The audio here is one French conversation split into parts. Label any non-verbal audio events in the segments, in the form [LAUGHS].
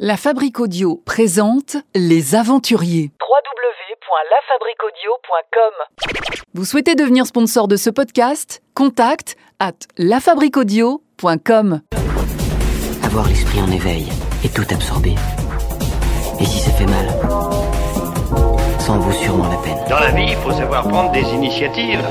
La Fabrique Audio présente Les Aventuriers. www.lafabriquaudio.com Vous souhaitez devenir sponsor de ce podcast? Contact à lafabriquaudio.com. Avoir l'esprit en éveil et tout absorber. Et si ça fait mal? Ça en vaut sûrement la peine. Dans la vie, il faut savoir prendre des initiatives.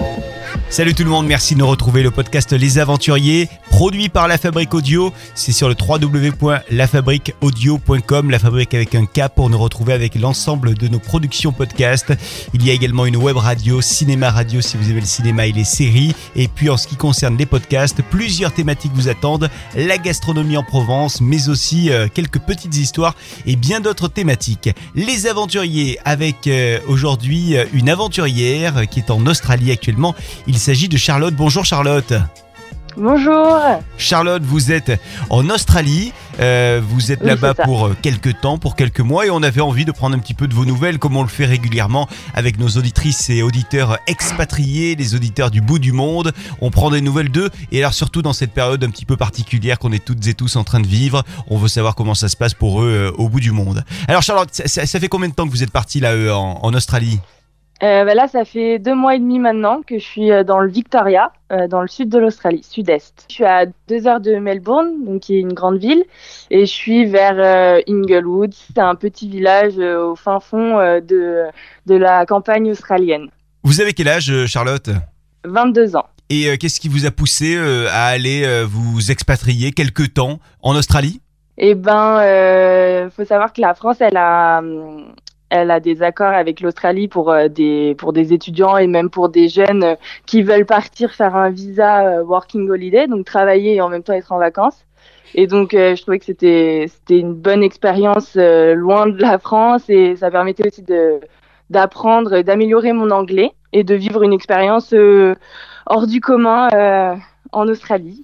Salut tout le monde, merci de nous retrouver le podcast Les Aventuriers, produit par La Fabrique Audio. C'est sur le www.lafabriqueaudio.com, La Fabrique avec un K pour nous retrouver avec l'ensemble de nos productions podcast. Il y a également une web radio, cinéma radio si vous aimez le cinéma et les séries. Et puis en ce qui concerne les podcasts, plusieurs thématiques vous attendent. La gastronomie en Provence, mais aussi euh, quelques petites histoires et bien d'autres thématiques. Les Aventuriers avec euh, aujourd'hui euh, une aventurière qui est en Australie actuellement. S'agit de Charlotte. Bonjour Charlotte. Bonjour. Charlotte, vous êtes en Australie, euh, vous êtes Oui, là-bas pour euh, quelques temps, pour quelques mois, et on avait envie de prendre un petit peu de vos nouvelles, comme on le fait régulièrement avec nos auditrices et auditeurs expatriés, les auditeurs du bout du monde. On prend des nouvelles d'eux, et alors surtout dans cette période un petit peu particulière qu'on est toutes et tous en train de vivre, on veut savoir comment ça se passe pour eux euh, au bout du monde. Alors Charlotte, ça, ça- ça fait combien de temps que vous êtes partie là euh, en, en Australie? Euh, bah là, ça fait deux mois et demi maintenant que je suis euh, dans le Victoria, euh, dans le sud de l'Australie, sud-est. Je suis à deux heures de Melbourne, donc qui est une grande ville, et je suis vers euh, Inglewood. C'est un petit village au fin fond de, de la campagne australienne. Vous avez quel âge Charlotte? 22 ans. Et qu'est-ce qui vous a poussé à aller vous expatrier quelque temps en Australie? Eh ben, euh, faut savoir que la France, elle a, hum, elle a des accords avec l'Australie pour euh, des pour des étudiants et même pour des jeunes euh, qui veulent partir faire un visa euh, working holiday, donc travailler et en même temps être en vacances. Et donc, euh, je trouvais que c'était c'était une bonne expérience euh, loin de la France et ça permettait aussi de d'apprendre, d'améliorer mon anglais et de vivre une expérience euh, hors du commun en Australie.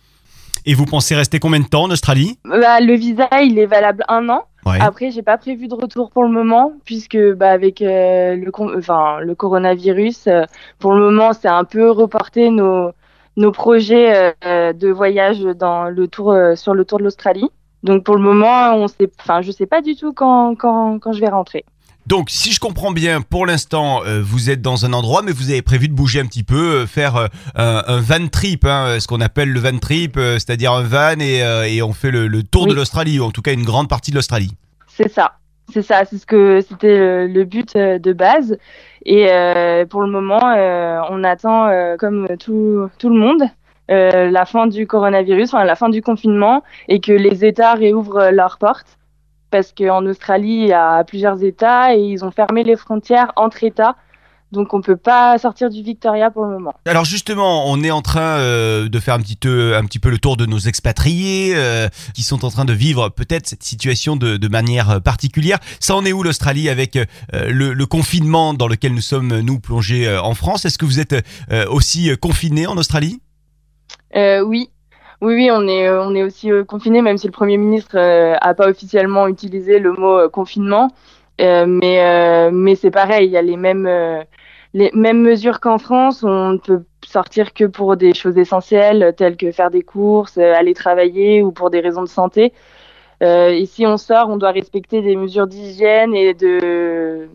Et vous pensez rester combien de temps en Australie? Bah, le visa, il est valable un an. Ouais. Après, j'ai pas prévu de retour pour le moment, puisque bah, avec euh, le, enfin, le coronavirus, euh, pour le moment, c'est un peu reporté nos, nos projets euh, de voyage dans le tour, euh, sur le tour de l'Australie. Donc pour le moment, on sait, enfin, je sais pas du tout quand, quand, quand je vais rentrer. Donc, si je comprends bien, pour l'instant, euh, vous êtes dans un endroit, mais vous avez prévu de bouger un petit peu, euh, faire euh, un, un van trip, hein, ce qu'on appelle le van trip, c'est-à-dire un van et, et on fait le, le tour de l'Australie, ou en tout cas une grande partie de l'Australie. C'est ça, c'est ça, c'est ce que c'était le, le but de base. Et pour le moment, on attend, comme tout, tout le monde, la fin du coronavirus, enfin la fin du confinement, et que les États réouvrent leurs portes. Parce qu'en Australie, il y a plusieurs États et ils ont fermé les frontières entre États. Donc on peut pas sortir du Victoria pour le moment. Alors justement, on est en train euh, de faire un petit, peu, un petit peu le tour de nos expatriés euh, qui sont en train de vivre peut-être cette situation de, de manière euh, particulière. Ça en est où l'Australie avec euh, le, le confinement dans lequel nous sommes, nous, plongés euh, en France? Est-ce que vous êtes euh, aussi euh, confinés en Australie? Euh, oui, oui, oui, on est, euh, on est aussi euh, confiné, même si le Premier ministre euh, a pas officiellement utilisé le mot euh, confinement. Euh, mais euh, mais c'est pareil, il y a les mêmes, euh, les mêmes mesures qu'en France. On ne peut sortir que pour des choses essentielles, telles que faire des courses, euh, aller travailler ou pour des raisons de santé. Euh, et si on sort, on doit respecter des mesures d'hygiène et de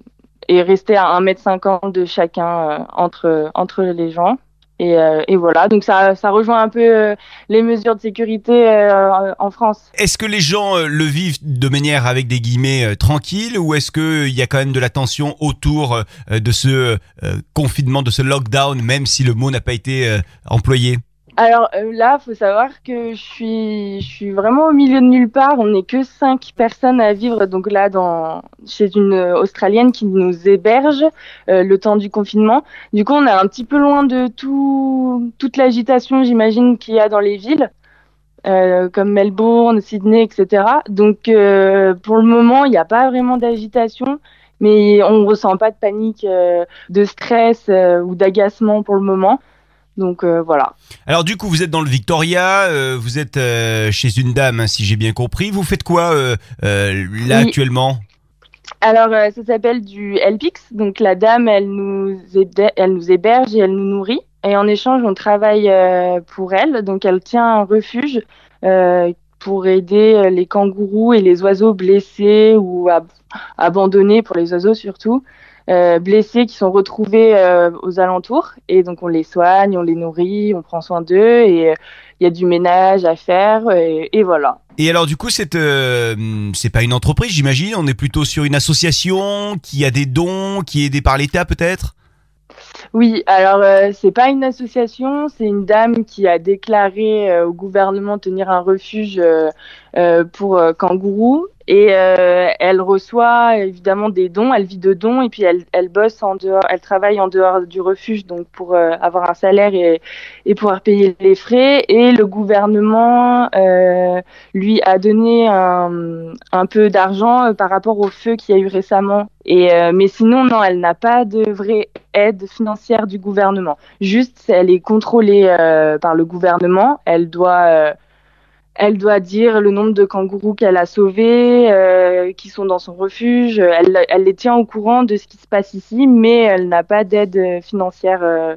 et rester à 1m50 de chacun euh, entre, entre les gens. Et, euh, et voilà, donc ça, ça rejoint un peu euh, les mesures de sécurité euh, en France. Est-ce que les gens euh, le vivent de manière avec des guillemets euh, tranquille ou est-ce qu'il y a quand même de la tension autour de ce confinement, de ce lockdown, même si le mot n'a pas été employé? Alors euh, là, faut savoir que je suis, je suis vraiment au milieu de nulle part. On n'est que cinq personnes à vivre, donc là, dans, chez une Australienne qui nous héberge euh, le temps du confinement. Du coup, on est un petit peu loin de tout, toute l'agitation, j'imagine, qu'il y a dans les villes. euh, comme Melbourne, Sydney, etc. Donc, euh, pour le moment, il n'y a pas vraiment d'agitation, mais on ne ressent pas de panique, euh, de stress euh, ou d'agacement pour le moment. Donc, euh, voilà. Alors du coup, vous êtes dans le Victoria, euh, vous êtes euh, chez une dame, hein, si j'ai bien compris. Vous faites quoi là Oui. actuellement? Alors, ça s'appelle du LPIX. Donc, la dame, elle nous, elle nous héberge et elle nous nourrit. Et en échange, on travaille pour elle. Donc, elle tient un refuge pour aider les kangourous et les oiseaux blessés ou abandonnés pour les oiseaux surtout. Blessés qui sont retrouvés aux alentours et donc on les soigne, on les nourrit, on prend soin d'eux et il y a du ménage à faire et, voilà. Et alors du coup, c'est c'est pas une entreprise, j'imagine. On est plutôt sur une association qui a des dons, qui est aidée par l'État peut-être? Oui, alors euh, c'est pas une association, c'est une dame qui a déclaré euh, au gouvernement tenir un refuge euh, pour kangourous et elle reçoit évidemment des dons, elle vit de dons et puis elle, elle bosse en dehors, elle travaille en dehors du refuge donc pour avoir un salaire et, et pouvoir payer les frais et le gouvernement lui a donné un, un peu d'argent par rapport au feu qu'il y a eu récemment et mais sinon non, elle n'a pas de vraie aide financière du gouvernement. Juste, elle est contrôlée euh, par le gouvernement. Elle doit, euh, elle doit dire le nombre de kangourous qu'elle a sauvés, euh, qui sont dans son refuge. Elle, elle, les tient au courant de ce qui se passe ici, mais elle n'a pas d'aide financière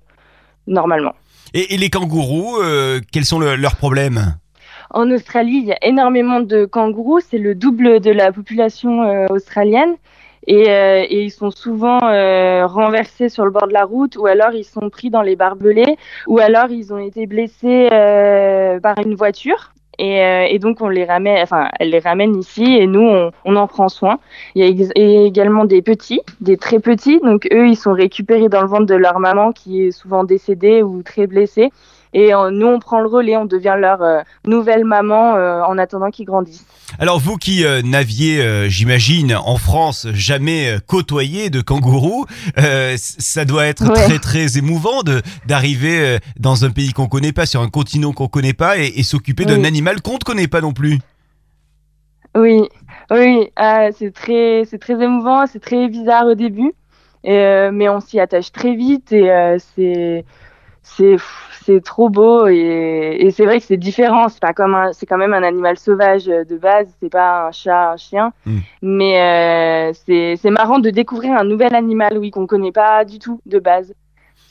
normalement. Et, les kangourous, quels sont leurs problèmes? En Australie, il y a énormément de kangourous. C'est le double de la population australienne et, euh, et, ils sont souvent euh, renversés sur le bord de la route ou alors ils sont pris dans les barbelés ou alors ils ont été blessés euh, par une voiture et, et, donc on les ramène, enfin elle les ramène ici et nous on, on en prend soin. Il y a également des petits, des très petits, donc eux ils sont récupérés dans le ventre de leur maman qui est souvent décédée ou très blessée et euh, nous, on prend le relais, on devient leur euh, nouvelle maman euh, en attendant qu'ils grandissent. Alors vous qui n'aviez, j'imagine, en France jamais côtoyé de kangourous, ça doit être très très émouvant de d'arriver dans un pays qu'on connaît pas, sur un continent qu'on connaît pas, et, s'occuper d'un animal qu'on ne connaît pas non plus. Oui, oui, ah, c'est très c'est très émouvant, c'est très bizarre au début, mais on s'y attache très vite et c'est c'est c'est trop beau et, c'est vrai que c'est différent. C'est pas comme c'est quand même un animal sauvage de base. C'est pas un chat, un chien. Hmm. Mais euh, c'est marrant de découvrir un nouvel animal, oui, qu'on connaît pas du tout de base.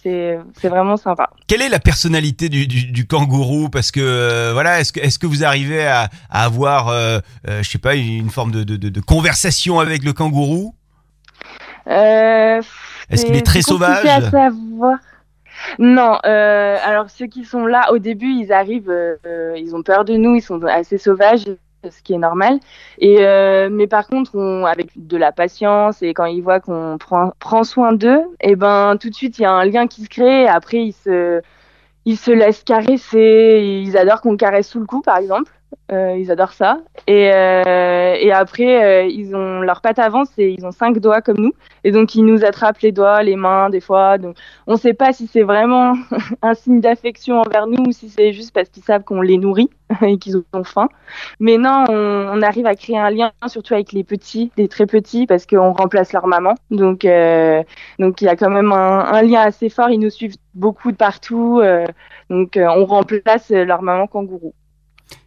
C'est vraiment sympa. Quelle est la personnalité du, du, kangourou? Parce que euh, voilà, est-ce que, est que vous arrivez à, avoir, euh, je sais pas, une forme de, de, de conversation avec le kangourou? Est-ce qu'il est très sauvage à savoir. Non, euh, alors ceux qui sont là au début, ils arrivent, euh, euh, ils ont peur de nous, ils sont assez sauvages, ce qui est normal. Et mais par contre, on, avec de la patience et quand ils voient qu'on prend, prend soin d'eux, et eh ben tout de suite il y a un lien qui se crée. Après ils se ils se laissent caresser, ils adorent qu'on caresse sous le cou par exemple. Euh, ils adorent ça. Et, euh, et après, euh, ils ont leur patte avance et ils ont cinq doigts comme nous. Et donc, ils nous attrapent les doigts, les mains, des fois. Donc, on ne sait pas si c'est vraiment [LAUGHS] un signe d'affection envers nous ou si c'est juste parce qu'ils savent qu'on les nourrit [LAUGHS] et qu'ils ont faim. Mais non, on, arrive à créer un lien, surtout avec les petits, les très petits, parce qu'on remplace leur maman. Donc, donc il y a quand même un, un, lien assez fort. Ils nous suivent beaucoup de partout. donc, on remplace leur maman kangourou.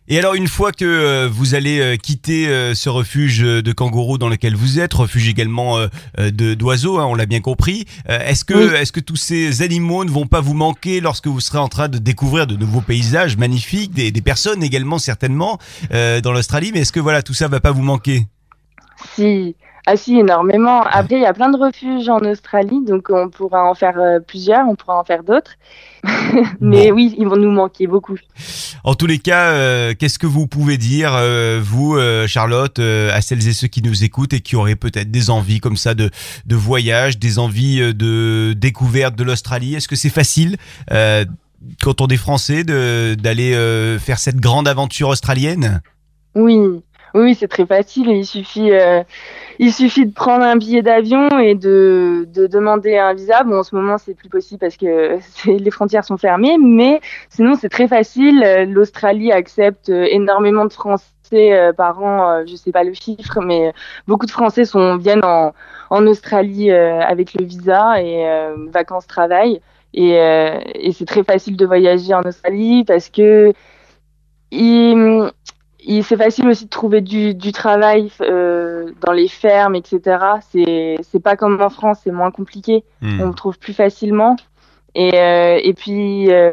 Et alors une fois que euh, vous allez euh, quitter euh, ce refuge de kangourous dans lequel vous êtes, refuge également de d'oiseaux, hein, on l'a bien compris, est-ce que est-ce que tous ces animaux ne vont pas vous manquer lorsque vous serez en train de découvrir de nouveaux paysages magnifiques, des, des personnes également certainement dans l'Australie, mais est-ce que voilà tout ça va pas vous manquer? Si, ah si, énormément. Après, il y a plein de refuges en Australie, donc on pourra en faire euh, plusieurs, on pourra en faire d'autres. [LAUGHS] Mais oui, ils vont nous manquer beaucoup. En tous les cas, euh, qu'est-ce que vous pouvez dire, euh, vous, Charlotte, à celles et ceux qui nous écoutent et qui auraient peut-être des envies comme ça de, de voyage, des envies de découverte de l'Australie? Est-ce que c'est facile quand on est français d'aller faire cette grande aventure australienne? Oui, oui, c'est très facile. Il suffit, il suffit de prendre un billet d'avion et de, de, demander un visa. Bon, en ce moment, c'est plus possible parce que [LAUGHS] les frontières sont fermées, mais sinon, c'est très facile. L'Australie accepte énormément de Français euh, par an. Euh, je sais pas le chiffre, mais beaucoup de Français sont viennent en, en Australie avec le visa et vacances travail. Et, et c'est très facile de voyager en Australie parce que il, c'est facile aussi de trouver du, du travail euh, dans les fermes, etc. C'est c'est pas comme en France, c'est moins compliqué. Hmm. On le trouve plus facilement. Et, euh, et puis, euh,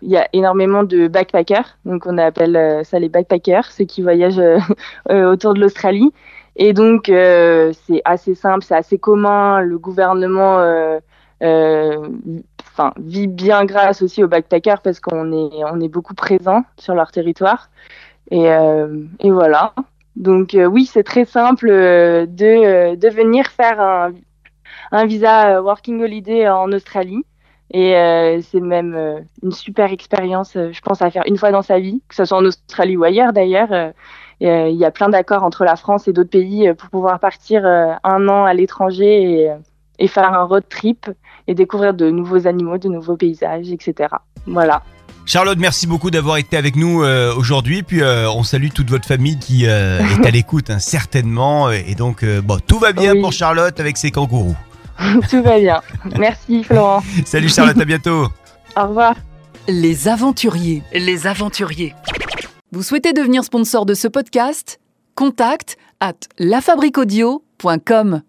il y a énormément de backpackers, donc on appelle ça les backpackers, ceux qui voyagent [LAUGHS] autour de l'Australie. Et donc c'est assez simple, c'est assez commun. Le gouvernement enfin, vit bien grâce aussi aux backpackers parce qu'on est, on est beaucoup présent sur leur territoire. Et, euh, et voilà. Donc euh, oui, c'est très simple euh, de, venir faire un, visa Working Holiday en Australie. Et c'est même une super expérience, je pense, à faire une fois dans sa vie, que ce soit en Australie ou ailleurs d'ailleurs. Il y a plein d'accords entre la France et d'autres pays pour pouvoir partir un an à l'étranger et faire un road trip et découvrir de nouveaux animaux, de nouveaux paysages, etc. Voilà. Charlotte, merci beaucoup d'avoir été avec nous euh, aujourd'hui. Puis euh, on salue toute votre famille qui euh, est à [LAUGHS] l'écoute, hein, certainement. Et donc, bon, tout va bien pour Charlotte avec ses kangourous. [LAUGHS] tout va bien. Merci Florent. [LAUGHS] Salut Charlotte, à bientôt. Au revoir. Les aventuriers. Les aventuriers. Vous souhaitez devenir sponsor de ce podcast? Contact à lafabriquaudio.com.